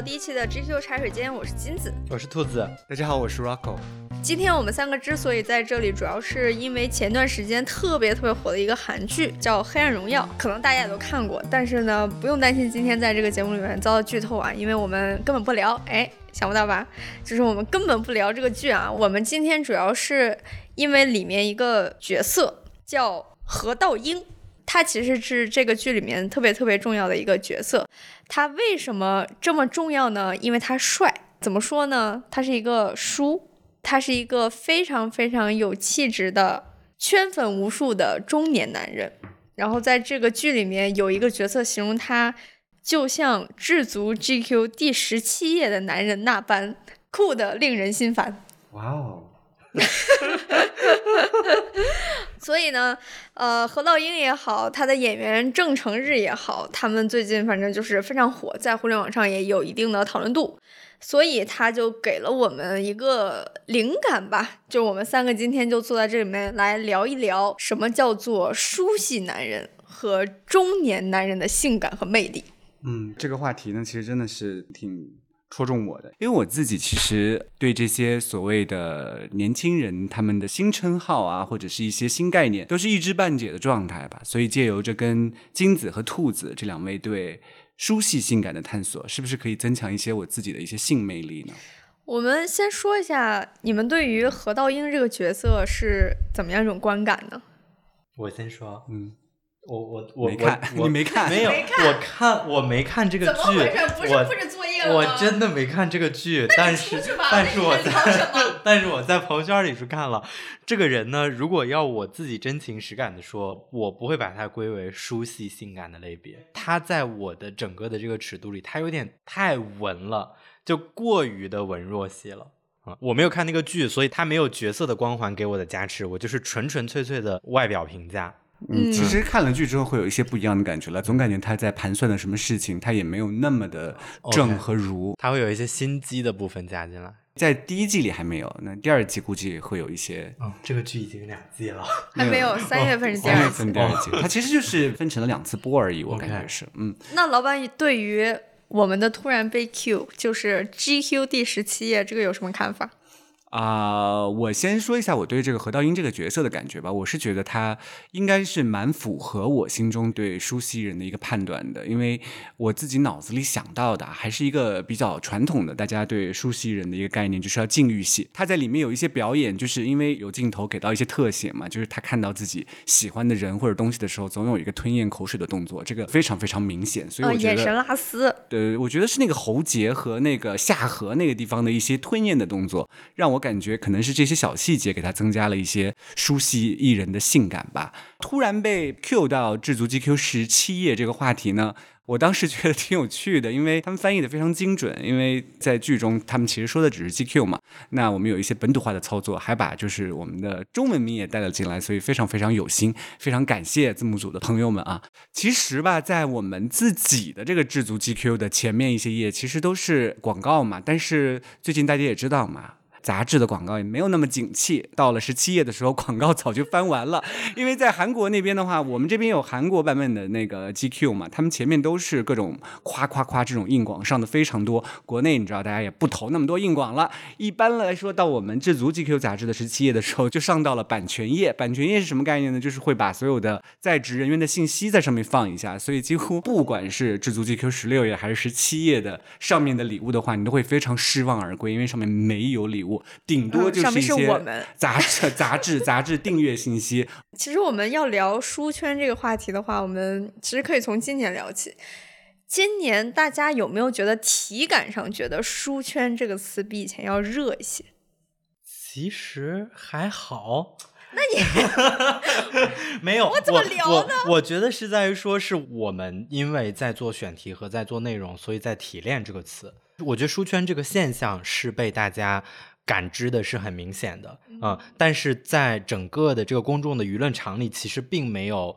到第一期的 GQ 茶水间，我是金子，我是兔子。大家好，我是 Rocco。今天我们三个之所以在这里，主要是因为前段时间特别特别火的一个韩剧叫《黑暗荣耀》，可能大家也都看过，但是呢，不用担心今天在这个节目里面遭到剧透啊，因为我们根本不聊。哎，想不到吧？就是我们根本不聊这个剧啊。我们今天主要是因为里面一个角色叫何道英。他其实是这个剧里面特别特别重要的一个角色，他为什么这么重要呢？因为他帅。怎么说呢？他是一个叔，他是一个非常非常有气质的圈粉无数的中年男人。然后在这个剧里面有一个角色形容他，就像智足 GQ 第十七页的男人那般酷的令人心烦。哇哦！所以呢，呃，何道英也好，他的演员郑成日也好，他们最近反正就是非常火，在互联网上也有一定的讨论度，所以他就给了我们一个灵感吧，就我们三个今天就坐在这里面来聊一聊，什么叫做书系男人和中年男人的性感和魅力。嗯，这个话题呢，其实真的是挺。戳中我的，因为我自己其实对这些所谓的年轻人他们的新称号啊，或者是一些新概念，都是一知半解的状态吧。所以借由着跟金子和兔子这两位对书系性感的探索，是不是可以增强一些我自己的一些性魅力呢？我们先说一下，你们对于何道英这个角色是怎么样一种观感呢？我先说，嗯。我我我没看，你没看？没有，我看我没看这个剧。怎么回事？不是布置作业了我真的没看这个剧，但是但是我在 但是我在朋友圈里是看了。这个人呢，如果要我自己真情实感的说，我不会把他归为书系性感的类别。他在我的整个的这个尺度里，他有点太文了，就过于的文弱系了啊！我没有看那个剧，所以他没有角色的光环给我的加持，我就是纯纯粹粹的外表评价。嗯，其实看了剧之后会有一些不一样的感觉了，总感觉他在盘算的什么事情，他也没有那么的正和儒，他会有一些心机的部分加进来。在第一季里还没有，那第二季估计会有一些。嗯，这个剧已经两季了，还没有，三月份是第二季。第二季，它其实就是分成了两次播而已，我感觉是。嗯，那老板对于我们的突然被 Q，就是 GQ 第十七页，这个有什么看法？啊，我先说一下我对这个何道英这个角色的感觉吧。我是觉得他应该是蛮符合我心中对舒西人的一个判断的，因为我自己脑子里想到的还是一个比较传统的大家对舒西人的一个概念，就是要禁欲系。他在里面有一些表演，就是因为有镜头给到一些特写嘛，就是他看到自己喜欢的人或者东西的时候，总有一个吞咽口水的动作，这个非常非常明显。所以我觉得眼神拉丝。对，我觉得是那个喉结和那个下颌那个地方的一些吞咽的动作，让我。感觉可能是这些小细节给他增加了一些熟悉艺人的性感吧。突然被 Q 到智足 GQ 十七页这个话题呢，我当时觉得挺有趣的，因为他们翻译的非常精准。因为在剧中他们其实说的只是 GQ 嘛，那我们有一些本土化的操作，还把就是我们的中文名也带了进来，所以非常非常有心，非常感谢字幕组的朋友们啊。其实吧，在我们自己的这个智足 GQ 的前面一些页，其实都是广告嘛，但是最近大家也知道嘛。杂志的广告也没有那么景气，到了十七页的时候，广告早就翻完了。因为在韩国那边的话，我们这边有韩国版本的那个 GQ 嘛，他们前面都是各种夸夸夸这种硬广上的非常多。国内你知道，大家也不投那么多硬广了。一般来说，到我们智足 GQ 杂志的十七页的时候，就上到了版权页。版权页是什么概念呢？就是会把所有的在职人员的信息在上面放一下。所以几乎不管是智足 GQ 十六页还是十七页的上面的礼物的话，你都会非常失望而归，因为上面没有礼物。顶多就是一些杂志、杂志、杂志订阅信息。其实我们要聊书圈这个话题的话，我们其实可以从今年聊起。今年大家有没有觉得体感上觉得“书圈”这个词比以前要热一些？其实还好。那你 没有？我怎么聊呢？我觉得是在于说，是我们因为在做选题和在做内容，所以在提炼这个词。我觉得书圈这个现象是被大家感知的是很明显的，嗯，但是在整个的这个公众的舆论场里，其实并没有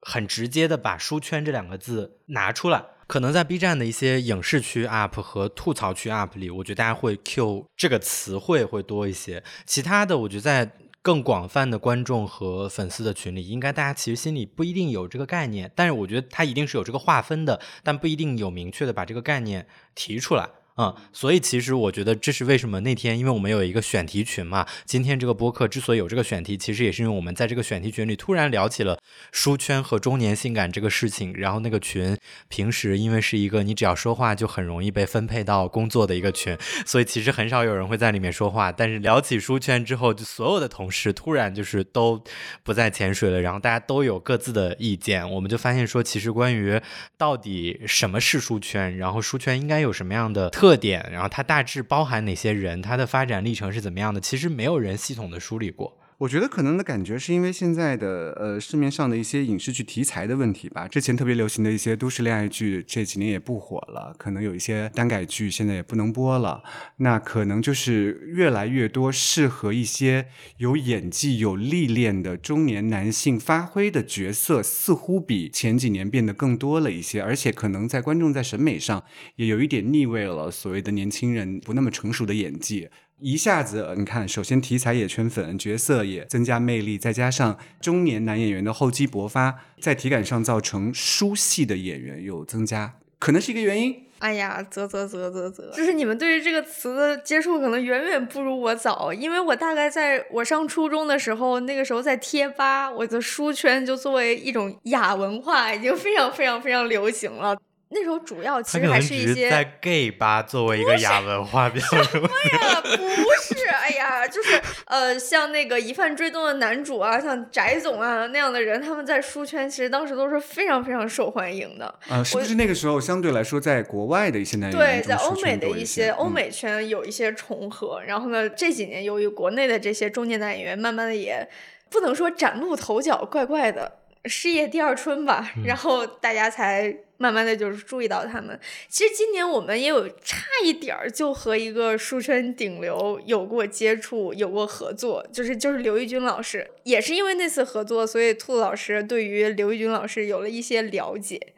很直接的把书圈这两个字拿出来。可能在 B 站的一些影视区 UP 和吐槽区 UP 里，我觉得大家会 Q 这个词汇会多一些。其他的，我觉得在更广泛的观众和粉丝的群里，应该大家其实心里不一定有这个概念，但是我觉得它一定是有这个划分的，但不一定有明确的把这个概念提出来。嗯，所以其实我觉得这是为什么那天，因为我们有一个选题群嘛。今天这个播客之所以有这个选题，其实也是因为我们在这个选题群里突然聊起了书圈和中年性感这个事情。然后那个群平时因为是一个你只要说话就很容易被分配到工作的一个群，所以其实很少有人会在里面说话。但是聊起书圈之后，就所有的同事突然就是都不再潜水了，然后大家都有各自的意见。我们就发现说，其实关于到底什么是书圈，然后书圈应该有什么样的特。特点，然后它大致包含哪些人，它的发展历程是怎么样的？其实没有人系统的梳理过。我觉得可能的感觉是因为现在的呃市面上的一些影视剧题材的问题吧。之前特别流行的一些都市恋爱剧这几年也不火了，可能有一些耽改剧现在也不能播了。那可能就是越来越多适合一些有演技、有历练的中年男性发挥的角色，似乎比前几年变得更多了一些。而且可能在观众在审美上也有一点腻味了，所谓的年轻人不那么成熟的演技。一下子，你看，首先题材也圈粉，角色也增加魅力，再加上中年男演员的厚积薄发，在体感上造成书系的演员有增加，可能是一个原因。哎呀，啧啧啧啧啧，就是你们对于这个词的接触可能远远不如我早，因为我大概在我上初中的时候，那个时候在贴吧，我的书圈就作为一种亚文化，已经非常非常非常流行了。那时候主要其实还是一些在 gay 吧作为一个亚文化比较什么呀？不是，哎呀，就是呃，像那个疑犯追踪的男主啊，像翟总啊那样的人，他们在书圈其实当时都是非常非常受欢迎的。啊，是不是那个时候相对来说，在国外的一些男对，在欧美的一些欧美圈有一些重合。然后呢，这几年由于国内的这些中年男演员慢慢的也不能说崭露头角，怪怪的。事业第二春吧，然后大家才慢慢的就是注意到他们。其实今年我们也有差一点儿就和一个书生顶流有过接触，有过合作，就是就是刘奕君老师，也是因为那次合作，所以兔子老师对于刘奕君老师有了一些了解。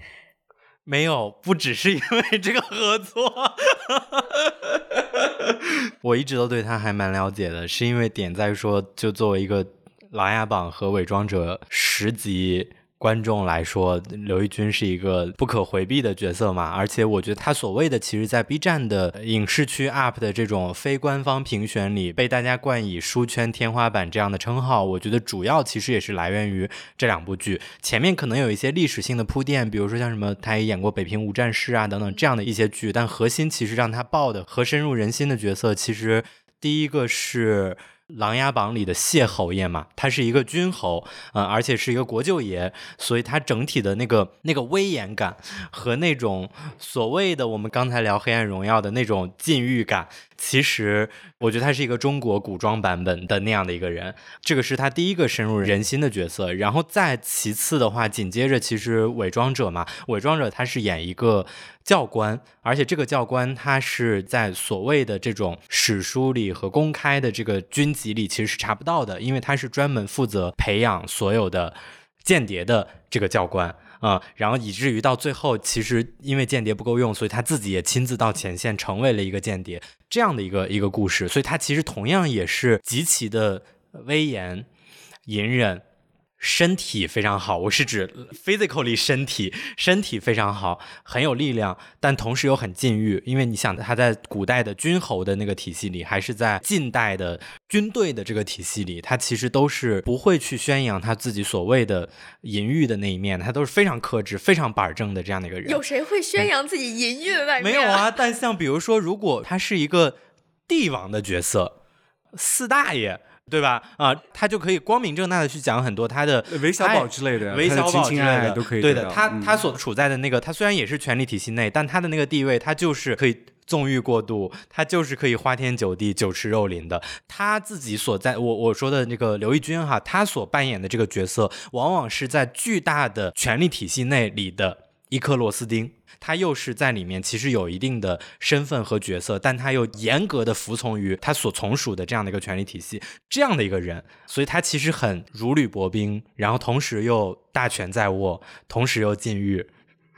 没有，不只是因为这个合作，我一直都对他还蛮了解的，是因为点在说，就作为一个。《琅琊榜》和《伪装者》十集观众来说，刘奕君是一个不可回避的角色嘛？而且我觉得他所谓的，其实在 B 站的影视区 UP 的这种非官方评选里，被大家冠以“书圈天花板”这样的称号，我觉得主要其实也是来源于这两部剧。前面可能有一些历史性的铺垫，比如说像什么他也演过《北平无战事》啊等等这样的一些剧，但核心其实让他爆的和深入人心的角色，其实第一个是。《琅琊榜》里的谢侯爷嘛，他是一个君侯，呃，而且是一个国舅爷，所以他整体的那个那个威严感和那种所谓的我们刚才聊《黑暗荣耀》的那种禁欲感。其实，我觉得他是一个中国古装版本的那样的一个人，这个是他第一个深入人心的角色。然后再其次的话，紧接着其实伪装者嘛，伪装者他是演一个教官，而且这个教官他是在所谓的这种史书里和公开的这个军籍里其实是查不到的，因为他是专门负责培养所有的间谍的这个教官。啊，然后以至于到最后，其实因为间谍不够用，所以他自己也亲自到前线，成为了一个间谍，这样的一个一个故事。所以他其实同样也是极其的威严、隐忍。身体非常好，我是指 physically 身体，身体非常好，很有力量，但同时又很禁欲。因为你想，他在古代的君侯的那个体系里，还是在近代的军队的这个体系里，他其实都是不会去宣扬他自己所谓的淫欲的那一面，他都是非常克制、非常板正的这样的一个人。有谁会宣扬自己淫欲的那一面？没有啊，但像比如说，如果他是一个帝王的角色，四大爷。对吧？啊，他就可以光明正大的去讲很多他的韦小宝之类的，韦小宝之类的都可以。对的，他他所处在的那个，他虽然也是权力体系内，但他的那个地位，他就是可以纵欲过度，他就是可以花天酒地、酒池肉林的。他自己所在，我我说的那个刘奕君哈，他所扮演的这个角色，往往是在巨大的权力体系内里的一颗螺丝钉。他又是在里面，其实有一定的身份和角色，但他又严格的服从于他所从属的这样的一个权力体系，这样的一个人，所以他其实很如履薄冰，然后同时又大权在握，同时又禁欲，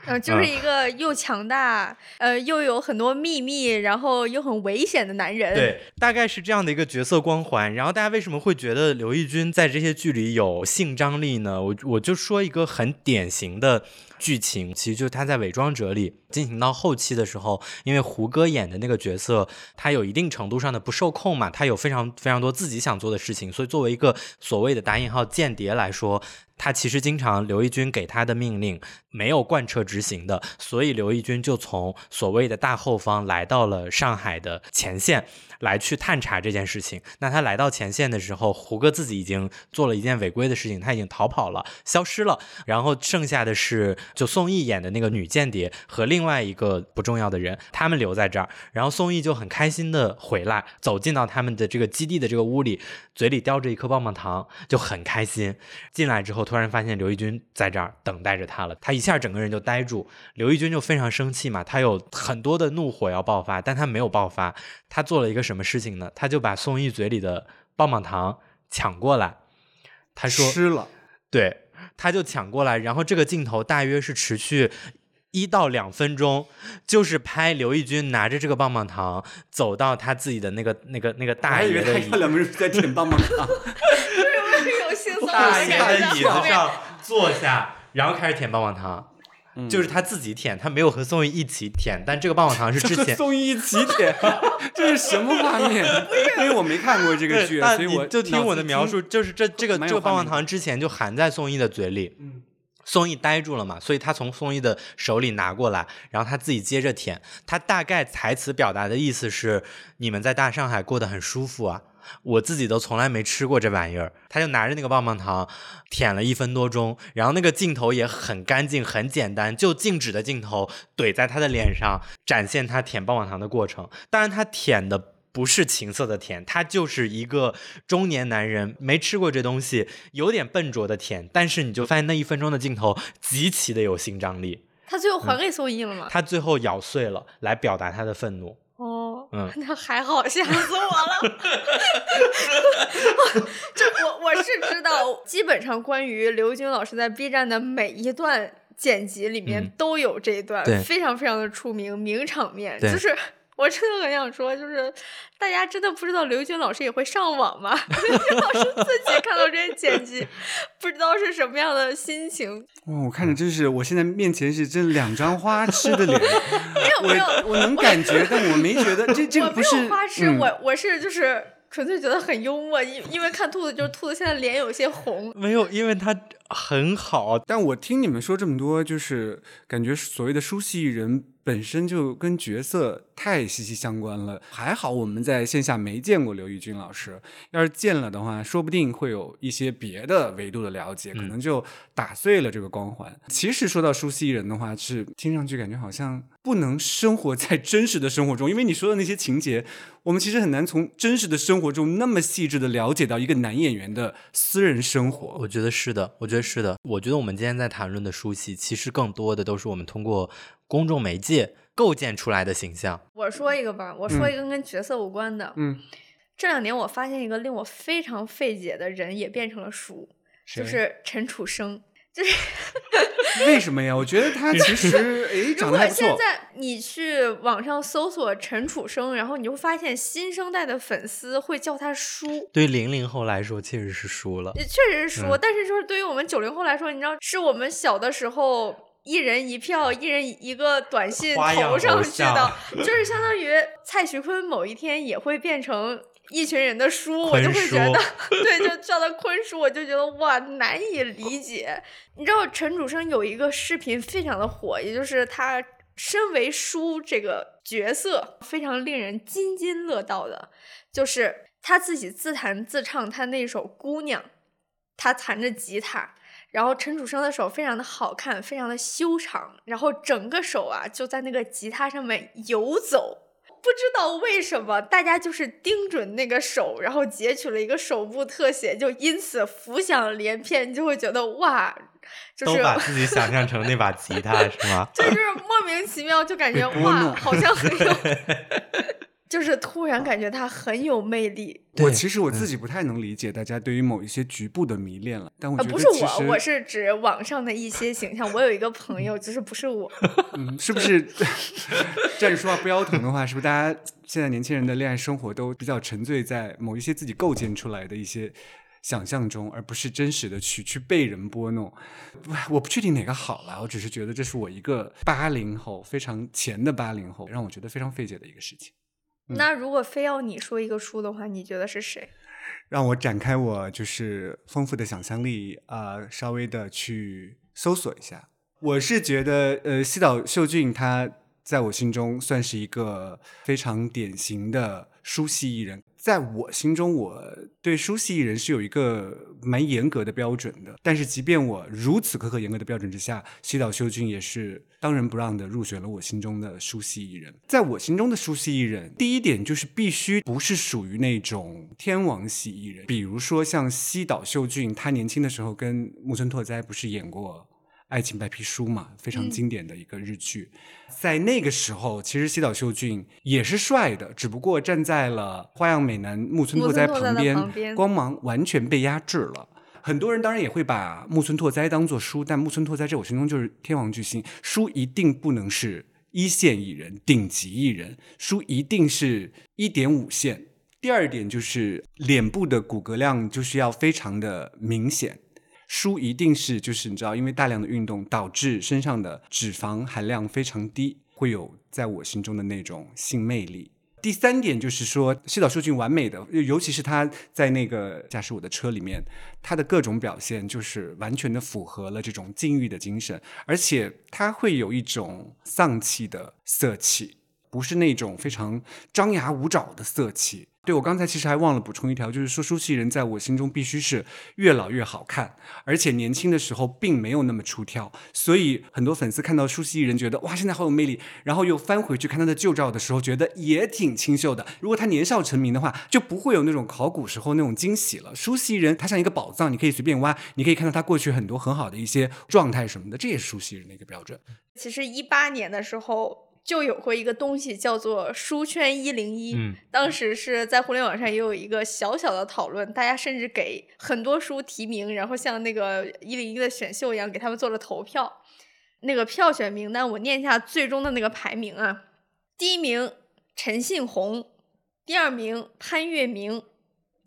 嗯，就是一个又强大，呃，又有很多秘密，然后又很危险的男人。对，大概是这样的一个角色光环。然后大家为什么会觉得刘奕君在这些剧里有性张力呢？我我就说一个很典型的。剧情，其实就是他在《伪装者》里进行到后期的时候，因为胡歌演的那个角色，他有一定程度上的不受控嘛，他有非常非常多自己想做的事情，所以作为一个所谓的打引号间谍来说。他其实经常刘奕君给他的命令没有贯彻执行的，所以刘奕君就从所谓的大后方来到了上海的前线，来去探查这件事情。那他来到前线的时候，胡歌自己已经做了一件违规的事情，他已经逃跑了，消失了。然后剩下的是就宋轶演的那个女间谍和另外一个不重要的人，他们留在这儿。然后宋轶就很开心的回来，走进到他们的这个基地的这个屋里，嘴里叼着一颗棒棒糖，就很开心。进来之后。突然发现刘奕君在这儿等待着他了，他一下整个人就呆住。刘奕君就非常生气嘛，他有很多的怒火要爆发，但他没有爆发。他做了一个什么事情呢？他就把宋轶嘴里的棒棒糖抢过来，他说吃了。对，他就抢过来，然后这个镜头大约是持续一到两分钟，就是拍刘奕君拿着这个棒棒糖走到他自己的那个那个那个大爷的他两个人在舔棒棒糖。大爷的椅子上坐下，然后开始舔棒棒糖，就是他自己舔，他没有和宋轶一起舔，但这个棒棒糖是之前。宋轶一起舔，这是什么画面？因为我没看过这个剧，所以我就听我的描述，就是这这个这个棒棒糖之前就含在宋轶的嘴里，宋轶呆住了嘛，所以他从宋轶的手里拿过来，然后他自己接着舔，他大概台词表达的意思是：你们在大上海过得很舒服啊。我自己都从来没吃过这玩意儿，他就拿着那个棒棒糖舔了一分多钟，然后那个镜头也很干净、很简单，就静止的镜头怼在他的脸上，展现他舔棒棒糖的过程。当然，他舔的不是情色的舔，他就是一个中年男人没吃过这东西，有点笨拙的舔。但是你就发现那一分钟的镜头极其的有新张力。他最后还给宋轶了吗？他最后咬碎了，来表达他的愤怒。哦，那还好，吓死我了。这我我是知道，基本上关于刘军老师在 B 站的每一段剪辑里面都有这一段，非常非常的出名，名场面，就是。我真的很想说，就是大家真的不知道刘军老师也会上网吗？刘军老师自己看到这些剪辑，不知道是什么样的心情。哦，我看着真是，我现在面前是真两张花痴的脸。没有没有，我能感觉，但我没觉得 这这不是花痴，我我是就是纯粹觉得很幽默，因因为看兔子，就是兔子现在脸有些红。没有，因为他很好。但我听你们说这么多，就是感觉所谓的书系人。本身就跟角色太息息相关了，还好我们在线下没见过刘奕君老师，要是见了的话，说不定会有一些别的维度的了解，可能就打碎了这个光环。其实说到书系人的话，是听上去感觉好像不能生活在真实的生活中，因为你说的那些情节，我们其实很难从真实的生活中那么细致的了解到一个男演员的私人生活。我觉得是的，我觉得是的，我觉得我们今天在谈论的书系，其实更多的都是我们通过。公众媒介构建出来的形象。我说一个吧，我说一个跟角色无关的。嗯，这两年我发现一个令我非常费解的人也变成了书，就是陈楚生。就是为什么呀？我觉得他其实 诶长得还不错。现在你去网上搜索陈楚生，然后你会发现新生代的粉丝会叫他叔。对零零后来说，确实是叔了。也确实是叔，但是就是对于我们九零后来说，你知道，是我们小的时候。一人一票，一人一个短信投上去的，就是相当于蔡徐坤某一天也会变成一群人的书，我就会觉得，对，就叫他坤叔，我就觉得哇，难以理解。你知道陈楚生有一个视频非常的火，也就是他身为叔这个角色非常令人津津乐道的，就是他自己自弹自唱他那首《姑娘》，他弹着吉他。然后陈楚生的手非常的好看，非常的修长，然后整个手啊就在那个吉他上面游走，不知道为什么大家就是盯准那个手，然后截取了一个手部特写，就因此浮想联翩，就会觉得哇，就是把自己想象成那把吉他是吗？就是莫名其妙就感觉哇，好像很有。就是突然感觉他很有魅力。我其实我自己不太能理解大家对于某一些局部的迷恋了，但我觉得不是我，我是指网上的一些形象。我有一个朋友，就是不是我。嗯，是不是？站着说话不腰疼的话，是不是大家现在年轻人的恋爱生活都比较沉醉在某一些自己构建出来的一些想象中，而不是真实的去去被人拨弄。不，我不确定哪个好了，我只是觉得这是我一个八零后非常前的八零后，让我觉得非常费解的一个事情。那如果非要你说一个书的话，你觉得是谁？让我展开我就是丰富的想象力啊、呃稍微的去搜索一下。我是觉得，呃，西岛秀俊他在我心中算是一个非常典型的书系艺人。在我心中，我对书系艺人是有一个蛮严格的标准的。但是，即便我如此苛刻严格的标准之下，西岛秀俊也是当仁不让的入选了我心中的书系艺人。在我心中的书系艺人，第一点就是必须不是属于那种天王系艺人，比如说像西岛秀俊，他年轻的时候跟木村拓哉不是演过。爱情白皮书嘛，非常嗯经典的一个日剧。在那个时候，其实西岛秀俊也是帅的，只不过站在了花样美男木村拓哉旁边光芒完全被压制了。很多人当然也会把木村拓哉当做书，但木村拓哉在我心中就是天王巨星，书一定不能是一线艺人、顶级艺人，书一定是一点五线。第二点就是脸部的骨骼量就是要非常的明显，书一定是就是你知道，因为大量的运动导致身上的脂肪含量非常低，会有在我心中的那种性魅力。第三点就是说，西岛秀俊完美的，尤其是他在那个驾驶我的车里面，他的各种表现就是完全的符合了这种禁欲的精神，而且他会有一种丧气的色气，不是那种非常张牙舞爪的色气。对我刚才其实还忘了补充一条，就是说书系人在我心中必须是越老越好看，而且年轻的时候并没有那么出挑，所以很多粉丝看到书系人觉得哇现在好有魅力，然后又翻回去看他的旧照的时候，觉得也挺清秀的。如果他年少成名的话，就不会有那种考古时候那种惊喜了。书系人他像一个宝藏，你可以随便挖，你可以看到他过去很多很好的一些状态什么的，这也是书系人的一个标准。其实一八年的时候就有过一个东西叫做书圈一零一，嗯当时是在互联网上也有一个小小的讨论，大家甚至给很多书提名，然后像那个一零一的选秀一样给他们做了投票。那个票选名单我念一下最终的那个排名啊，第一名陈信宏，第二名潘粤明，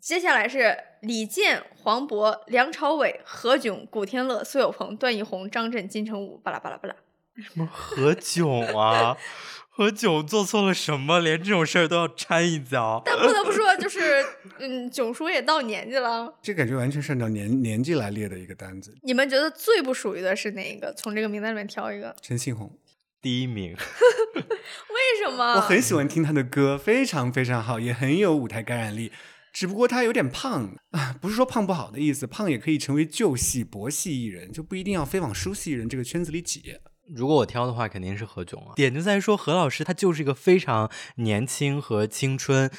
接下来是李健、黄渤、梁朝伟、何炅、古天乐、苏有朋、段奕宏、张震、金城武，巴拉巴拉巴拉。什么何炅啊？何炅做错了什么？连这种事儿都要掺一脚？但不得不说，就是嗯，囧叔也到年纪了。这感觉完全是按照年年纪来列的一个单子。你们觉得最不属于的是哪一个？从这个名单里面挑一个。陈信宏，第一名，为什么？我很喜欢听他的歌，非常非常好，也很有舞台感染力。只不过他有点胖啊，不是说胖不好的意思，胖也可以成为旧戏薄戏艺人，就不一定要非往书戏艺人这个圈子里挤。如果我挑的话，肯定是何炅啊。点就在于说，何老师他就是一个非常年轻和青春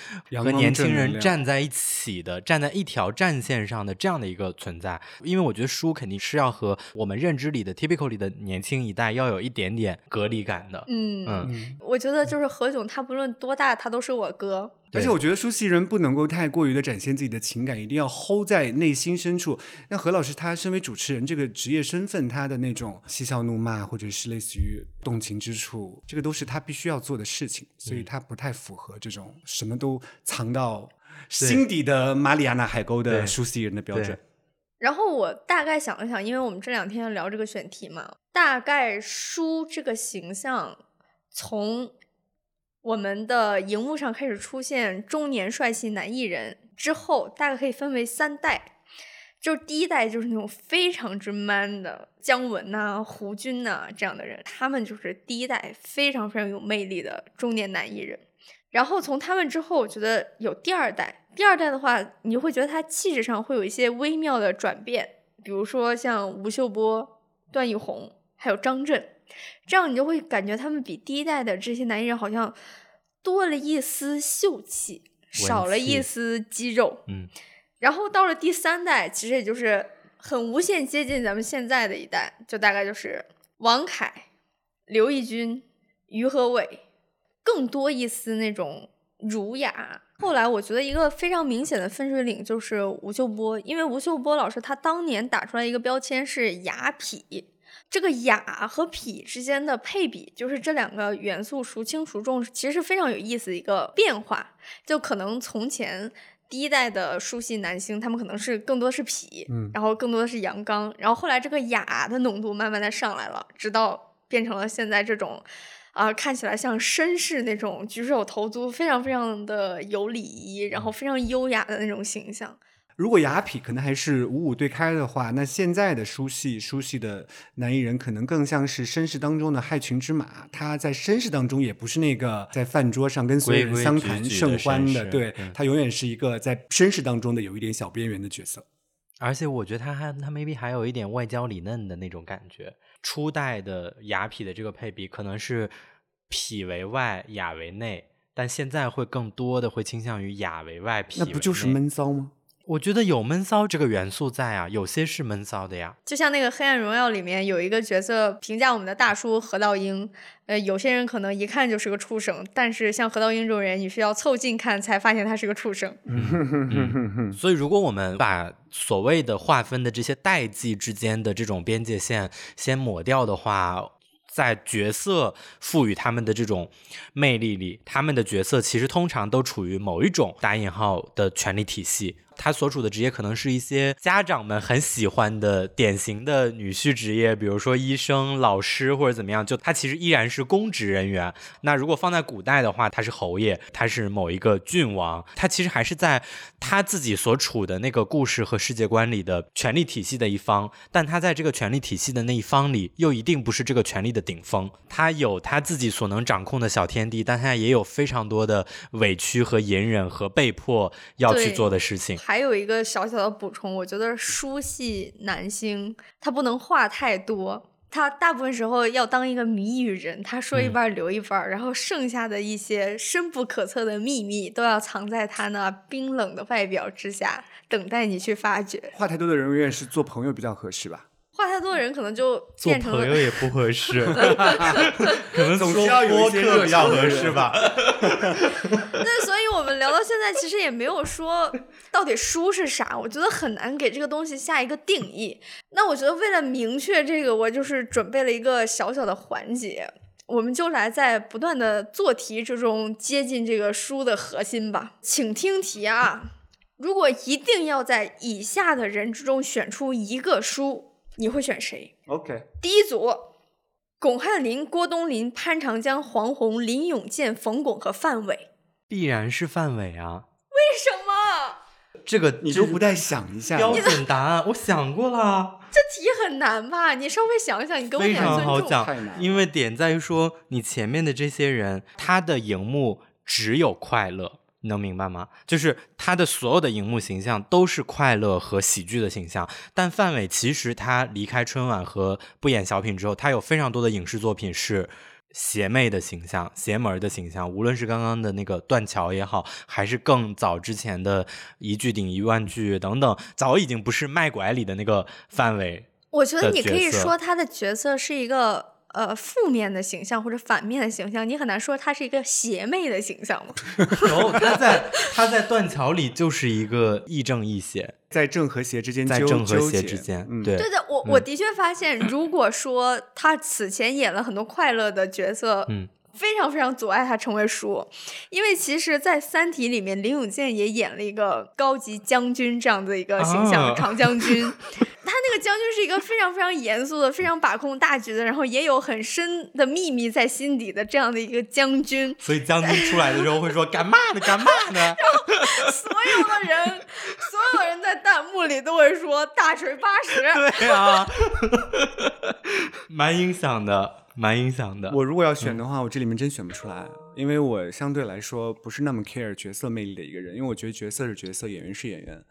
和年轻人站在一起的，站在一条战线上的这样的一个存在。因为我觉得书肯定是要和我们认知里的 typical 里的年轻一代要有一点点隔离感的。嗯，嗯，我觉得就是何炅，他不论多大，他都是我哥。而且我觉得书系人不能够太过于的展现自己的情感，一定要 hold 在内心深处。那何老师他身为主持人这个职业身份，他的那种嬉笑怒骂，或者是类似于动情之处，这个都是他必须要做的事情，所以他不太符合这种什么都藏到心底的马里亚纳海沟的对书系人的标准。然后我大概想了想，因为我们这两天聊这个选题嘛，大概书这个形象从我们的荧幕上开始出现中年帅气男艺人之后，大概可以分为三代。就是第一代就是那种非常之 man 的姜文呐、胡军呐、这样的人，他们就是第一代非常非常有魅力的中年男艺人。然后从他们之后，我觉得有第二代。第二代的话，你会觉得他气质上会有一些微妙的转变，比如说像吴秀波、段奕宏，还有张震，这样你就会感觉他们比第一代的这些男艺人好像多了一丝秀气，少了一丝肌肉。嗯，然后到了第三代，其实也就是很无限接近咱们现在的一代，就大概就是王凯、刘奕君、于和伟，更多一丝那种儒雅。后来我觉得一个非常明显的分水岭就是吴秀波，因为吴秀波老师他当年打出来一个标签是雅痞，这个雅和痞之间的配比，就是这两个元素孰轻孰重，其实是非常有意思的一个变化。就可能从前第一代的书系男星，他们可能是更多是痞，嗯然后更多的是阳刚，然后后来这个雅的浓度慢慢的上来了，直到变成了现在这种。啊、看起来像绅士那种举手投足非常非常的有礼仪，然后非常优雅的那种形象。如果雅痞可能还是五五对开的话，那现在的书系书系的男艺人可能更像是绅士当中的害群之马。他在绅士当中也不是那个在饭桌上跟所有人相谈甚欢的，对嗯他永远是一个在绅士当中的有一点小边缘的角色。而且我觉得他还他 maybe 还有一点外焦里嫩的那种感觉。初代的雅痞的这个配比可能是痞为外，雅为内，但现在会更多的会倾向于雅为外，痞那不就是？闷骚吗？我觉得有闷骚这个元素在啊，有些是闷骚的呀。就像那个《黑暗荣耀》里面有一个角色评价我们的大叔何道英，呃，有些人可能一看就是个畜生，但是像何道英这种人，你需要凑近看才发现他是个畜生。所以，如果我们把所谓的划分的这些代际之间的这种边界线先抹掉的话，在角色赋予他们的这种魅力里，他们的角色其实通常都处于某一种打引号的权力体系。他所处的职业可能是一些家长们很喜欢的典型的女婿职业，比如说医生、老师或者怎么样，就他其实依然是公职人员。那如果放在古代的话，他是侯爷，他是某一个郡王，他其实还是在他自己所处的那个故事和世界观里的权力体系的一方，但他在这个权力体系的那一方里，又一定不是这个权力的顶峰。他有他自己所能掌控的小天地，但他也有非常多的委屈和隐忍和被迫要去做的事情。还有一个小小的补充，我觉得书系男星他不能话太多。他大部分时候要当一个谜语人，他说一半留一半儿，然后剩下的一些深不可测的秘密都要藏在他那冰冷的外表之下，等待你去发掘。话太多的人永远是做朋友比较合适吧？话太多的人可能就做变成了朋友也不合适，可能总是要有一播些热比较情的人合适吧。那所以我们聊到现在，其实也没有说到底书是啥，我觉得很难给这个东西下一个定义。那我觉得为了明确这个，我就是准备了一个小小的环节，我们就来在不断的做题之中接近这个书的核心吧。请听题啊！如果一定要在以下的人之中选出一个书，你会选谁？OK，第一组：巩汉林、郭冬临、潘长江、黄宏、林永健、冯巩和范伟。必然是范伟啊，为什么？这个你就不带想一下？标准答案，我想过了，这题很难吧？你稍微想一想，你给我非常点尊重。好讲因为点在于说，你前面的这些人，他的荧幕只有快乐。你能明白吗？就是他的所有的荧幕形象都是快乐和喜剧的形象，但范伟其实他离开春晚和不演小品之后，他有非常多的影视作品是邪魅的形象、邪门儿的形象，无论是刚刚的那个断桥也好，还是更早之前的一句顶一万句等等，早已经不是卖拐里的那个范伟。我觉得你可以说他的角色是一个呃负面的形象或者反面的形象，你很难说他是一个邪魅的形象嘛。然后他在他在断桥里就是一个亦正亦邪，在正和邪之间纠在正和纠结邪之间，嗯，对对的，我我的确发现，如果说他此前演了很多快乐的角色，嗯。非常非常阻碍他成为书，因为其实，在《三体》里面，林永健也演了一个高级将军这样的一个形象，啊长将军。他那个将军是一个非常非常严肃的、非常把控大局的，然后也有很深的秘密在心底的这样的一个将军。所以将军出来的时候会说干嘛呢？干嘛呢？然后所有的人，所有人在弹幕里都会说大锤八十。对啊，蛮影响的，蛮影响的。我如果要选的话，我这里面真选不出来，因为我相对来说不是那么 care 角色魅力的一个人，因为我觉得角色是角色，演员是演员。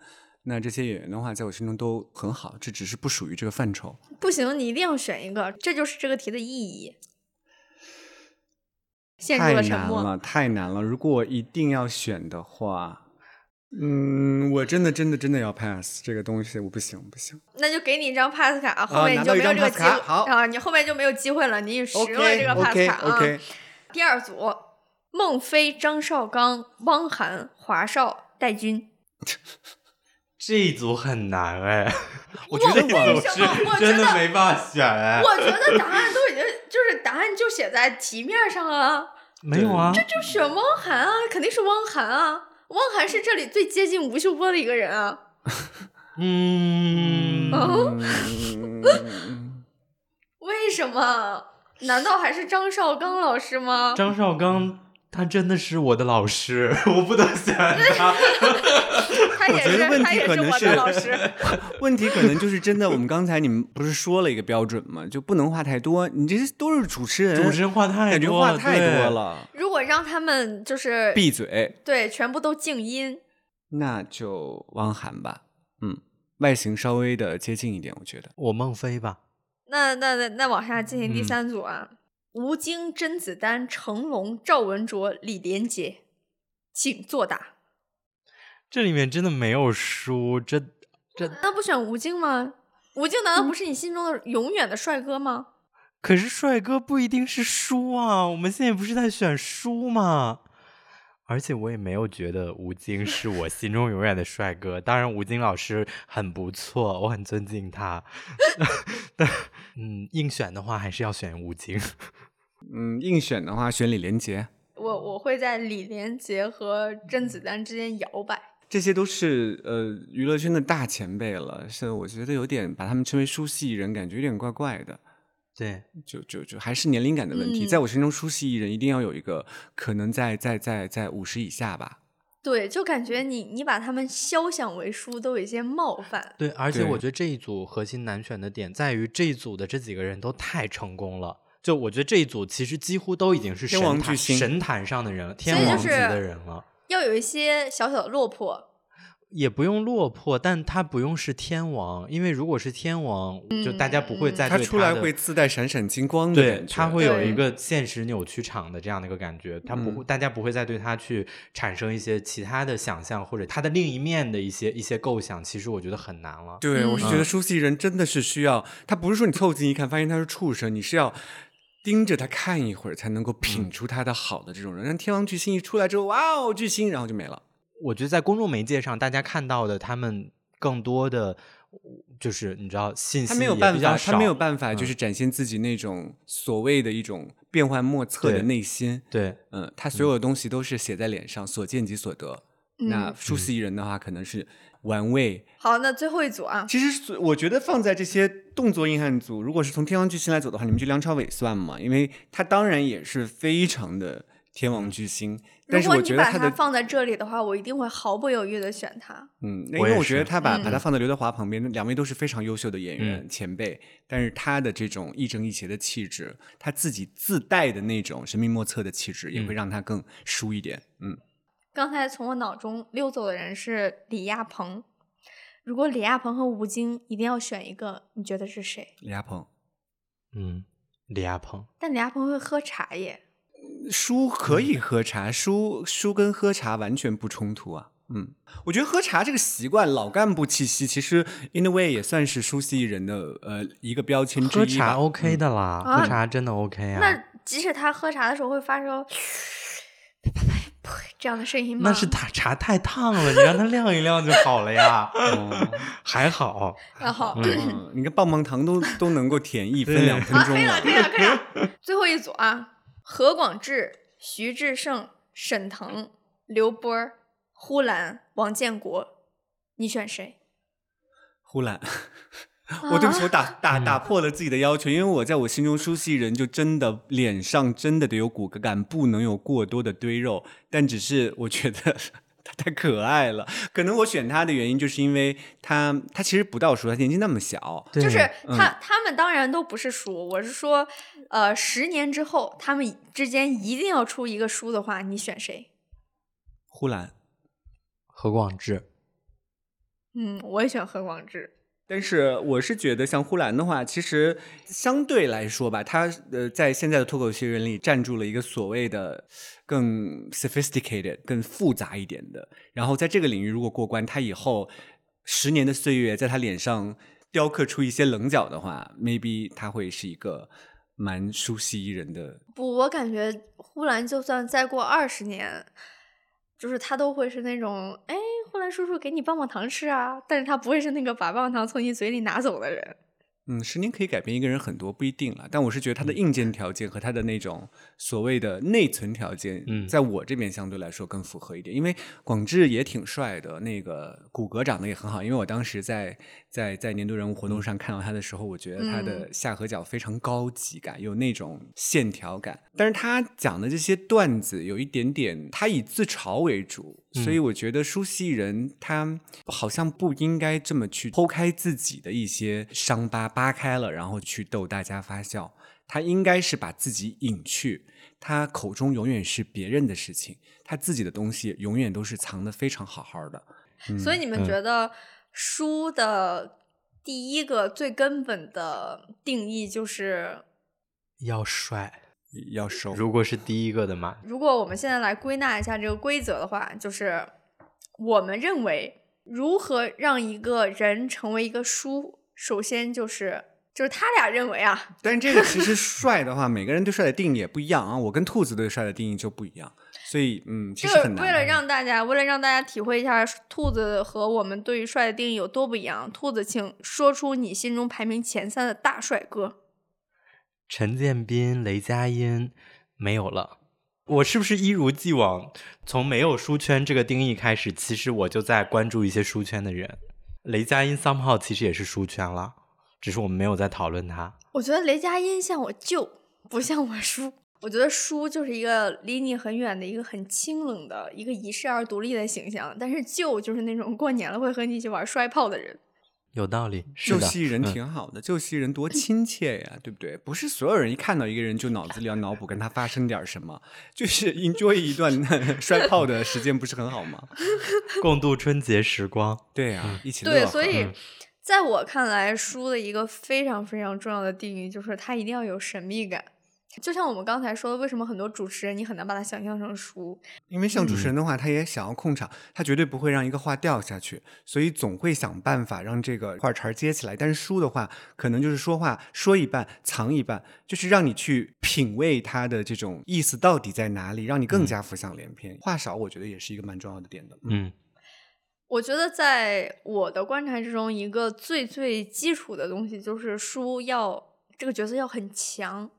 那这些演员的话，在我心中都很好，这只是不属于这个范畴。不行，你一定要选一个，这就是这个题的意义。陷入太了沉默。难了，太难了。如果我一定要选的话，嗯，我真的真的真的要 pass 这个东西，我不行不行。那就给你一张 pass 卡，后面你就没有这个机会啊，你后面就没有机会了，你使用了这个 pass 卡啊。第二组：孟非、张绍刚、汪涵、华少、戴军。这一组很难哎，我觉得为这组什么我是真觉得的没办法选哎。我觉得答案都已经就是答案就写在题面上啊，没有啊，这就选汪涵啊，肯定是汪涵啊。汪涵是这里最接近吴秀波的一个人啊。嗯，嗯 为什么？难道还是张绍刚老师吗？张绍刚他真的是我的老师，我不能选他。他也是我觉得问，他也是我题可能是的老师。问题可能就是真的，我们刚才你们不是说了一个标准吗？就不能话太多，你这些都是主持人，主持人话太感觉多了话太多了，如果让他们就是闭嘴，对全部都静音，那就汪涵吧。嗯，外形稍微的接近一点，我觉得。我孟非吧，那那那那往下进行第嗯三组啊，吴京、甄子丹、成龙、赵文卓、李连杰，请作答。这里面真的没有输，这这那不选吴京吗？吴京难道不是你心中的永远的帅哥吗？可是帅哥不一定是输啊，我们现在不是在选输吗？而且我也没有觉得吴京是我心中永远的帅哥。当然，吴京老师很不错，我很尊敬他。但嗯，硬选的话还是要选吴京。嗯，硬选的话选李连杰，我我会在李连杰和甄子丹之间摇摆。这些都是呃娱乐圈的大前辈了，是我觉得有点把他们称为书系艺人，感觉有点怪怪的。对，就就就还是年龄感的问题，嗯在我心中，书系艺人一定要有一个可能在在在在五十以下吧。对，就感觉你你把他们肖想为书都有一些冒犯。对，而且我觉得这一组核心难选的点在于这一组的这几个人都太成功了。就我觉得这一组其实几乎都已经是天神坛王巨星神坛上的人天王级的人了。要有一些小小的落魄，也不用落魄，但他不用是天王，因为如果是天王，就大家不会再对他出来会自带闪闪金光的对感，觉，他会有一个现实扭曲场的这样的一个感觉，他不会，嗯大家不会再对他去产生一些其他的想象或者他的另一面的一些一些构想，其实我觉得很难了。对，我是觉得嗯书系人真的是需要，他不是说你凑近一看发现他是畜生，你是要盯着他看一会儿才能够嗯品出他的好的这种人。让天王巨星一出来之后，哇哦，巨星，然后就没了。我觉得在公众媒介上，大家看到的他们更多的就是你知道信息他没有办法，他没有办法，就嗯是展现自己那种所谓的一种变幻莫测的内心。对嗯，他所有的东西都是写在脸上，所见即所得。那嗯书系艺人的话，可能是玩味。好，那最后一组啊，其实我觉得放在这些动作硬汉组，如果是从天王巨星来走的话，你们就梁朝伟算嘛？因为他当然也是非常的天王巨星，但是我如果你把觉得他放在这里的话，我一定会毫不犹豫的选他。嗯，因为我觉得他把、把他嗯放在刘德华旁边，那两位都是非常优秀的演员、嗯前辈，但是他的这种亦正亦邪的气质，他自己自带的那种神秘莫测的气质，也会嗯让他更输一点。嗯，刚才从我脑中溜走的人是李亚鹏。如果李亚鹏和吴京一定要选一个，你觉得是谁？李亚鹏嗯，李亚鹏，但李亚鹏会喝茶耶。输可嗯以喝茶，书书跟喝茶完全不冲突啊。嗯，我觉得喝茶这个习惯，老干部气息，其实 in a way 也算是书系艺人的呃一个标签之一吧。喝茶 OK 的啦，啊喝茶真的 OK 啊。那即使他喝茶的时候会发出这样的声音吗？那是他茶太烫了，你让它晾一晾就好了呀。哦还好，还好，嗯，你看棒棒糖都都能够舔一分，两分钟可以了，可以了，可以了。最后一组啊，何广智、徐志胜、沈腾、刘波、呼兰、王建国，你选谁？呼兰。我对不起，我啊打 打打破了自己的要求，因为我在我心中舒淇人就真的脸上真的得有骨骼感，不能有过多的堆肉。但只是我觉得他太可爱了，可能我选他的原因就是因为他他其实不到书，他年纪那么小，就是嗯他，他们当然都不是书，我是说，呃，十年之后他们之间一定要出一个书的话，你选谁？呼兰。何广智，嗯，我也选何广智。但是我是觉得，像呼兰的话，其实相对来说吧，他呃在现在的脱口秀人里站住了一个所谓的更 sophisticated、更复杂一点的。然后在这个领域如果过关，他以后十年的岁月在他脸上雕刻出一些棱角的话，maybe 他会是一个蛮熟悉艺人的。不，我感觉呼兰就算再过二十年，就是他都会是那种，哎，呼兰叔叔给你棒棒糖吃啊，但是他不会是那个把棒棒糖从你嘴里拿走的人。嗯，十年可以改变一个人很多，不一定了。但我是觉得他的硬件条件和他的那种所谓的内存条件，嗯在我这边相对来说更符合一点。因为广智也挺帅的，那个骨骼长得也很好。因为我当时在在在年度人物活动上看到他的时候，我觉得他的下颌角非常高级感，有那种线条感。但是他讲的这些段子有一点点，他以自嘲为主，所以我觉得舒淇人他好像不应该这么去剖开自己的一些伤疤，扒开了，然后去逗大家发笑。他应该是把自己隐去，他口中永远是别人的事情，他自己的东西永远都是藏得非常好好的。所以你们嗯觉得书的第一个最根本的定义就是，要帅。要收，如果是第一个的嘛，如果我们现在来归纳一下这个规则的话，就是我们认为如何让一个人成为一个书，首先就是就是他俩认为啊，但是这个其实 帅的话，每个人对帅的定义也不一样啊。我跟兔子对帅的定义就不一样，所以嗯，其这个实很难。为了让大家为了让大家体会一下兔子和我们对于帅的定义有多不一样，兔子请说出你心中排名前三的大帅哥。陈建斌、雷佳音没有了。我是不是一如既往，从没有书圈这个定义开始，其实我就在关注一些书圈的人。雷佳音 somehow 其实也是书圈了，只是我们没有在讨论他。我觉得雷佳音像我舅，不像我叔。我觉得叔就是一个离你很远的一个很清冷的一个遗世而独立的形象，但是舅就是那种过年了会和你一起玩摔炮的人。有道理，是救的，西人嗯挺好的，救西人多亲切呀，对不对？不是所有人一看到一个人就脑子里要脑补跟他发生点什么，就是 enjoy 一段 摔炮的时间，不是很好吗？共度春节时光。对呀、一起对，所以嗯在我看来，书的一个非常非常重要的定义就是它一定要有神秘感。就像我们刚才说的，为什么很多主持人你很难把他想象成书？因为像主持人的话，他也想要控场，他绝对不会让一个话掉下去，所以总会想办法让这个话茬儿接起来。但是书的话，可能就是说话说一半藏一半，就是让你去品味他的这种意思到底在哪里，让你更加浮想联翩。话少，我觉得也是一个蛮重要的点的。嗯，嗯，我觉得在我的观察之中，一个最最基础的东西就是书要这个角色要很强，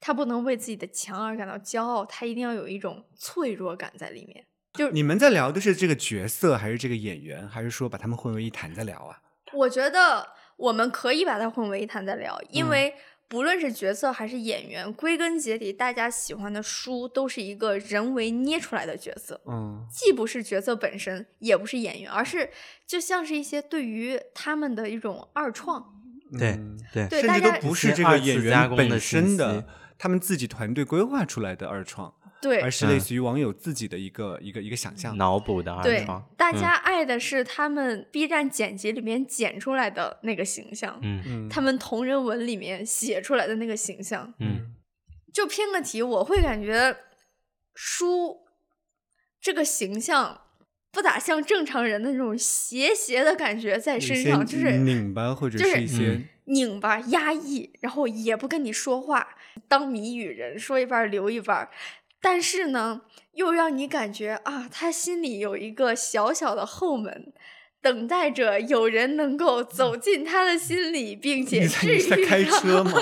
他不能为自己的强而感到骄傲，他一定要有一种脆弱感在里面。就你们在聊的是这个角色，还是这个演员，还是说把他们混为一谈在聊啊？我觉得我们可以把它混为一谈再聊，因嗯为不论是角色还是演员，归根结底，大家喜欢的书都是一个人为捏出来的角色，嗯既不是角色本身，也不是演员，而是就像是一些对于他们的一种二创。对嗯对对甚至都不是这个演员本身的，他们自己团队规划出来的二创，对。而是类似于网友自己的一个一个一个想象。脑补的二对创，，大嗯家爱的是他们 B 站剪辑里面剪出来的那个形象，嗯。嗯，他们同人文里面写出来的那个形象。嗯。就偏个题，我会感觉书这个形象不咋像正常人的那种邪邪的感觉在身上，就是拧巴或者就是是一些嗯拧巴、压抑，然后也不跟你说话，当谜语人，说一半留一半。但是呢，又让你感觉啊，他心里有一个小小的后门，等待着有人能够走进他的心里，并且你在治你在开愈他。车吗？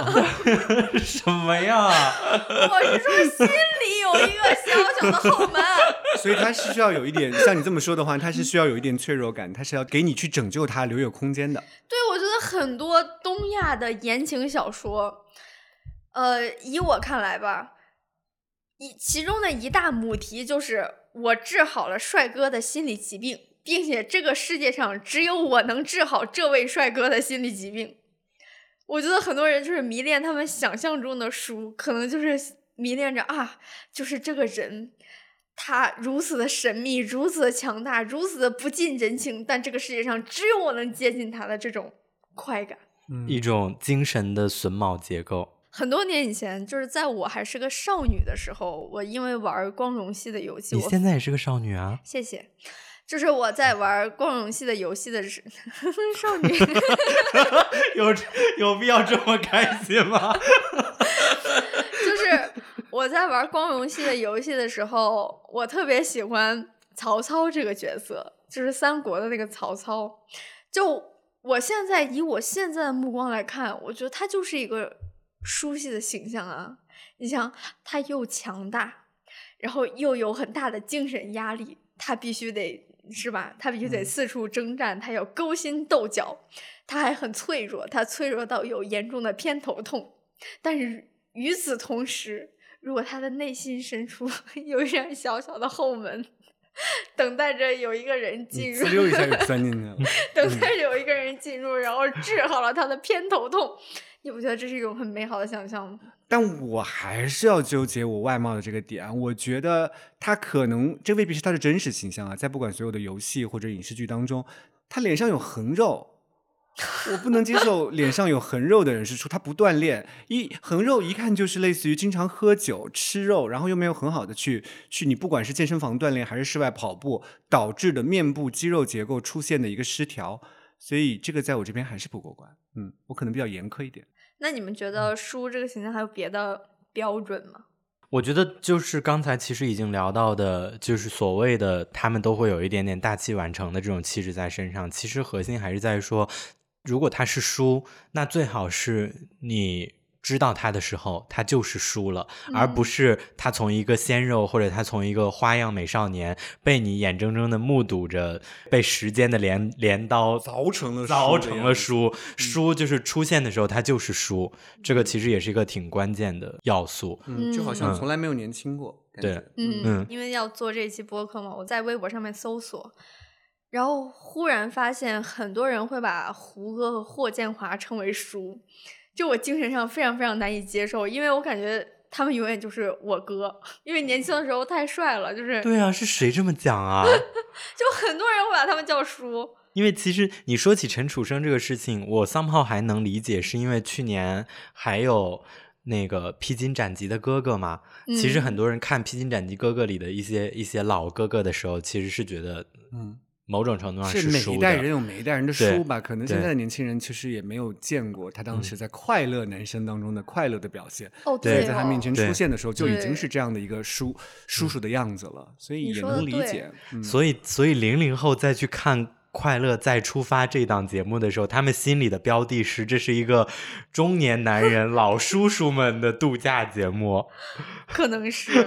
什么呀？我是说，心里有一个小小的后门。所以他是需要有一点，像你这么说的话，他是需要有一点脆弱感，他是要给你去拯救他，留有空间的。对，很多东亚的言情小说，呃，以我看来吧，一其中的一大母题就是我治好了帅哥的心理疾病，并且这个世界上只有我能治好这位帅哥的心理疾病。我觉得很多人就是迷恋他们想象中的书，可能就是迷恋着啊，就是这个人。他如此的神秘，如此的强大，如此的不近人情，但这个世界上只有我能接近他的这种快感。嗯一种精神的榫卯结构。很多年以前，就是在我还是个少女的时候，我因为玩光荣系的游戏，你我现在也是个少女啊？谢谢，就是我在玩光荣系的游戏的时，少女，有有必要这么开心吗？就是我在玩光荣系的游戏的时候，我特别喜欢曹操这个角色，就是三国的那个曹操。就我现在以我现在的目光来看，我觉得他就是一个书系的形象啊。你想，他又强大，然后又有很大的精神压力，他必须得是吧？他必须得四处征战，他要勾心斗角，他还很脆弱，他脆弱到有严重的偏头痛。但是与此同时，如果他的内心深处 有一扇小小的后门。等待着有一个人进入，滋溜一下就钻进去了。等待着有一个人进入，然后治好了他的偏头痛，你不觉得这是一种很美好的想象吗？但我还是要纠结我外貌的这个点。我觉得他可能这未必是他的真实形象啊，在不管所有的游戏或者影视剧当中，他脸上有横肉。我不能接受脸上有横肉的人是说他不锻炼，一横肉一看就是类似于经常喝酒吃肉，然后又没有很好的去去你不管是健身房锻炼还是室外跑步导致的面部肌肉结构出现的一个失调，所以这个在我这边还是不过关。嗯，我可能比较严苛一点。那你们觉得书这个形象还有别的标准吗？我觉得就是刚才其实已经聊到的，就是所谓的他们都会有一点点大器晚成的这种气质在身上，其实核心还是在说。如果他是输，那最好是你知道他的时候，他就是输了，而不是他从一个鲜肉或者他从一个花样美少年被你眼睁睁的目睹着被时间的镰镰刀凿成了凿成了输，输就是出现的时候他就是输，这个其实也是一个挺关键的要素，嗯，就好像从来没有年轻过，对，嗯。嗯，因为要做这期播客嘛，我在微博上面搜索。然后忽然发现，很多人会把胡歌和霍建华称为“叔”，就我精神上非常非常难以接受，因为我感觉他们永远就是我哥，因为年轻的时候太帅了，就是对啊，是谁这么讲啊？就很多人会把他们叫叔。因为其实你说起陈楚生这个事情，我 somehow 还能理解，是因为去年还有那个《披荆斩棘的哥哥》嘛。其实很多人看《披荆斩棘哥哥》里的一些一些老哥哥的时候，其实是觉得嗯。某种程度上是每一代人有每一代人的书吧，可能现在的年轻人其实也没有见过他当时在快乐男生当中的快乐的表现。哦，对，在他面前出现的时候就已经是这样的一个叔叔叔的样子了，所以也能理解。所以，所以零零后再去看《快乐再出发》这档节目的时候，他们心里的标的是这是一个中年男人 老叔叔们的度假节目，可能是。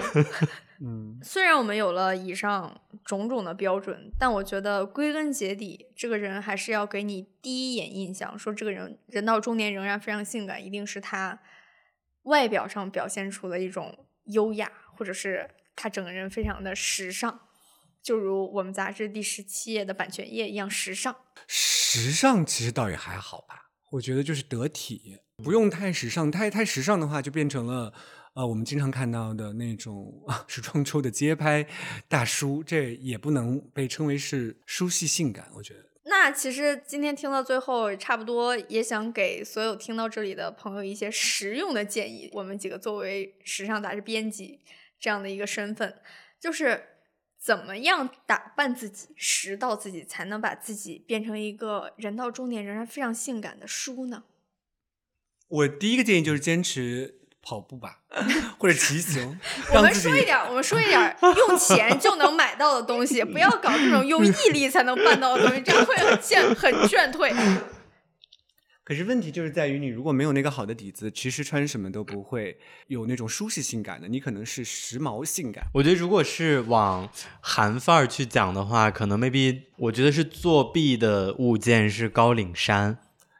嗯，虽然我们有了以上种种的标准，但我觉得归根结底，这个人还是要给你第一眼印象，说这个人人到中年仍然非常性感，一定是他外表上表现出了一种优雅，或者是他整个人非常的时尚，就如我们杂志第十七页的版权页一样时尚。时尚其实倒也还好吧，我觉得就是得体，不用太时尚，太太时尚的话就变成了。呃，我们经常看到的那种 时装周的街拍大叔，这也不能被称为是书系性感，我觉得。那其实今天听到最后，差不多也想给所有听到这里的朋友一些实用的建议。我们几个作为时尚杂志编辑这样的一个身份，就是怎么样打扮自己、拾到自己，才能把自己变成一个人到中年仍然非常性感的书呢？我第一个建议就是坚持。跑步吧，或者骑行。我们说一点，我们说一点，用钱就能买到的东西，不要搞这种用毅力才能办到的东西，这样会很劝很劝退。可是问题就是在于，你如果没有那个好的底子，其实穿什么都不会有那种舒适性感的，你可能是时髦性感。我觉得，如果是往韩范儿去讲的话，可能 maybe 我觉得是作弊的物件是高领衫。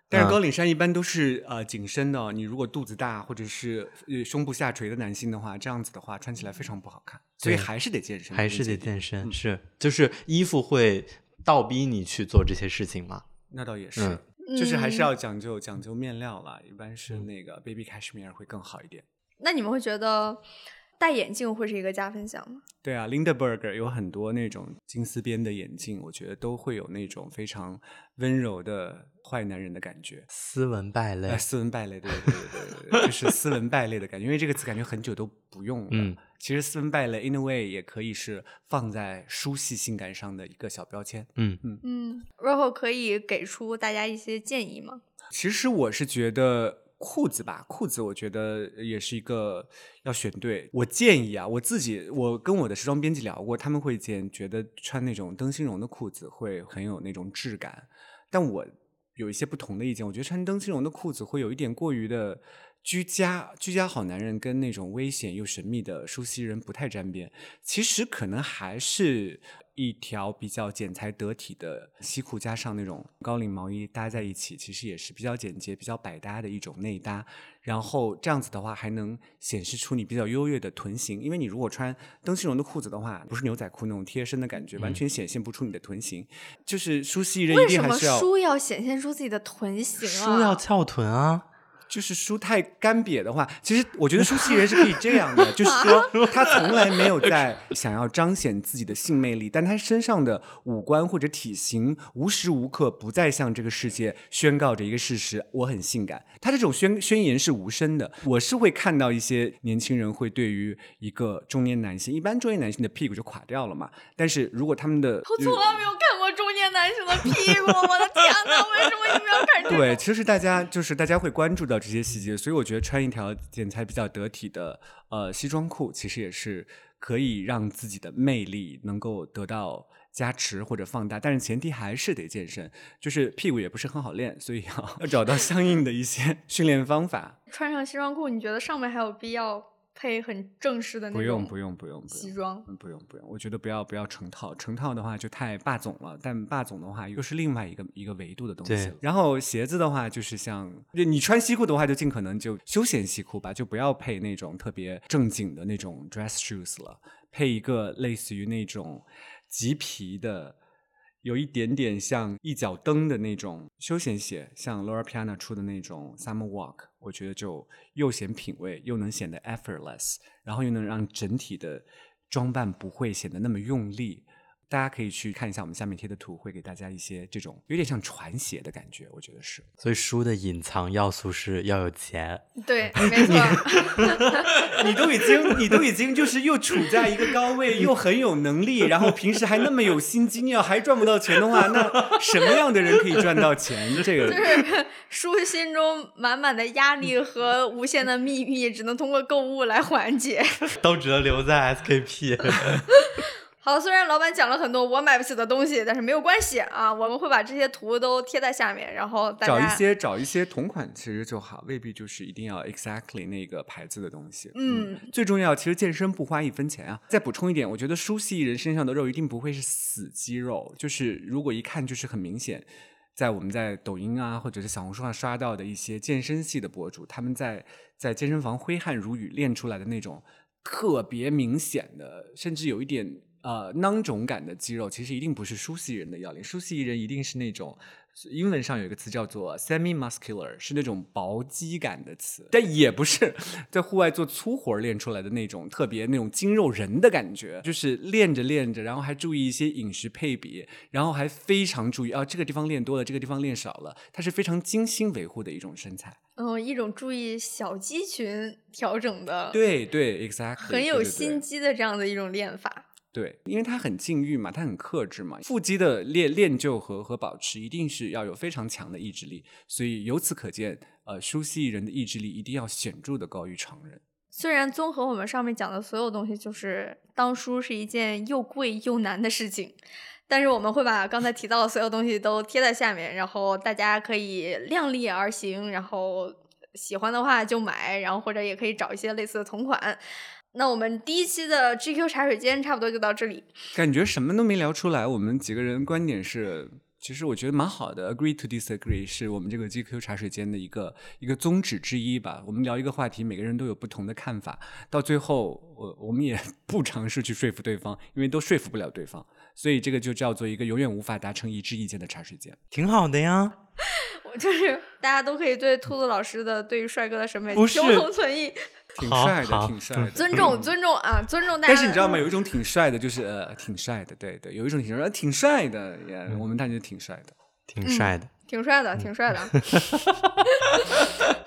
但是高领衫一般都是呃紧身的，你如果肚子大或者是胸部下垂的男性的话，这样子的话穿起来非常不好看，所以还是得健身，还是得健身，是就是衣服会倒逼你去做这些事情吗？那倒也是，就是还是要讲究讲究面料了，一般是那个 baby cashmere 会更好一点。那你们会觉得？戴眼镜会是一个加分项吗？对啊，Lindeberg 有很多那种金丝边的眼镜，我觉得都会有那种非常温柔的坏男人的感觉。斯文败类，斯文败类，对对对对，就是斯文败类的感觉。因为这个词感觉很久都不用了。嗯，其实斯文败类 in a way 也可以是放在书系性感上的一个小标签。嗯嗯嗯，Roho 可以给出大家一些建议吗？其实我是觉得。裤子吧，裤子我觉得也是一个要选对。我建议啊，我自己我跟我的时装编辑聊过，他们会建觉得穿那种灯芯绒的裤子会很有那种质感。但我有一些不同的意见。我觉得穿灯芯绒的裤子会有一点过于的居家，居家好男人跟那种危险又神秘的熟悉人不太沾边。其实可能还是一条比较剪裁得体的西裤，加上那种高领毛衣搭在一起，其实也是比较简洁、比较百搭的一种内搭。然后这样子的话，还能显示出你比较优越的臀型。因为你如果穿灯芯绒的裤子的话，不是牛仔裤那种贴身的感觉，完全显现不出你的臀型。就是舒西人一为什么定还是要，书要显现出自己的臀型啊？书要翘臀啊，就是书太干瘪的话，其实我觉得舒西人是可以这样的，就是说 他从来没有在想要彰显自己的性魅力，但他身上的五官或者体型无时无刻不在向这个世界宣告着一个事实：我很性感。他这种宣宣言是无声的。我是会看到一些年轻人会对于一个中年男性，一般中年男性的屁股就垮掉了嘛，但是如果他们的我从来没有看过中年男性的屁股，我的天哪！为什么你们要看这个？对，其实大家就是大家会关注到这些细节，所以我觉得穿一条剪裁比较得体的呃西装裤，其实也是可以让自己的魅力能够得到加持或者放大，但是前提还是得健身，就是屁股也不是很好练，所以要 找到相应的一些训练方法。穿上西装裤，你觉得上面还有必要配很正式的那种？不用不用不用不用。西装。嗯，不用不用，我觉得不要不要成套，成套的话就太霸总了，但霸总的话又是另外一个一个维度的东西对。然后鞋子的话，就是像你穿西裤的话，就尽可能就休闲西裤吧，就不要配那种特别正经的那种 dress shoes 了，配一个类似于那种麂皮的。有一点点像一脚蹬的那种休闲鞋，像 Laura Piana 出的那种 Summer Walk，我觉得就又显品味，又能显得 effortless，然后又能让整体的装扮不会显得那么用力。大家可以去看一下我们下面贴的图，会给大家一些这种有点像传鞋的感觉，我觉得是。所以书的隐藏要素是要有钱。对，没错。你都已经，你都已经就是又处在一个高位，又很有能力，然后平时还那么有心机，你要还赚不到钱的话，那什么样的人可以赚到钱？这个就是 书心中满满的压力和无限的秘密，只能通过购物来缓解。都只能留在 SKP。好，虽然老板讲了很多我买不起的东西，但是没有关系啊，我们会把这些图都贴在下面，然后大家找一些找一些同款其实就好，未必就是一定要 exactly 那个牌子的东西。嗯，最重要，其实健身不花一分钱啊。再补充一点，我觉得舒系人身上的肉一定不会是死肌肉，就是如果一看就是很明显。在我们在抖音啊，或者是小红书上刷到的一些健身系的博主，他们在在健身房挥汗如雨练出来的那种特别明显的，甚至有一点呃囊肿感的肌肉，其实一定不是舒系人的要领。舒系人一定是那种英文上有一个词叫做 semi-muscular，是那种薄肌感的词，但也不是在户外做粗活练出来的那种特别那种筋肉人的感觉，就是练着练着，然后还注意一些饮食配比，然后还非常注意啊这个地方练多了，这个地方练少了，它是非常精心维护的一种身材。嗯，一种注意小肌群调整的，对对，exactly，很有心机的这样的一种练法。对，因为他很禁欲嘛，他很克制嘛，腹肌的练练就和和保持一定是要有非常强的意志力，所以由此可见，呃，舒系人的意志力一定要显著的高于常人。虽然综合我们上面讲的所有东西，就是当书是一件又贵又难的事情，但是我们会把刚才提到的所有东西都贴在下面，然后大家可以量力而行，然后喜欢的话就买，然后或者也可以找一些类似的同款。那我们第一期的 GQ 茶水间差不多就到这里。感觉什么都没聊出来，我们几个人观点是，其实我觉得蛮好的，agree to disagree 是我们这个 GQ 茶水间的一个一个宗旨之一吧。我们聊一个话题，每个人都有不同的看法，到最后我我们也 不尝试去说服对方，因为都说服不了对方，所以这个就叫做一个永远无法达成一致意见的茶水间。挺好的呀。我就是大家都可以对兔子老师的对于帅哥的审美不是求同存异，好挺帅的，挺帅的，尊重尊重啊，尊重大家。但是你知道吗？有一种挺帅的，就是呃，挺帅的，对对，有一种挺帅，挺帅的，也、我们大家挺帅的。挺帅的，挺帅的，挺帅的。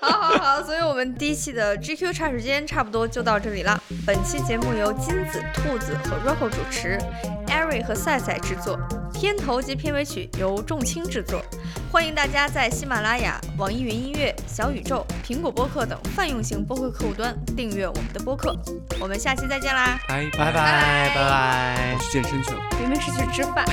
好好好，所以我们第一期的 GQ 差时间差不多就到这里了。本期节目由金子、兔子和 Rocco 主持，Ari 和赛赛制作，片头及片尾曲由众卿制作。欢迎大家在喜马拉雅、网易云音乐、小宇宙、苹果播客等泛用型播客客户端订阅我们的播客。我们下期再见啦！拜拜拜拜拜我。去健身去了。明明是去吃饭。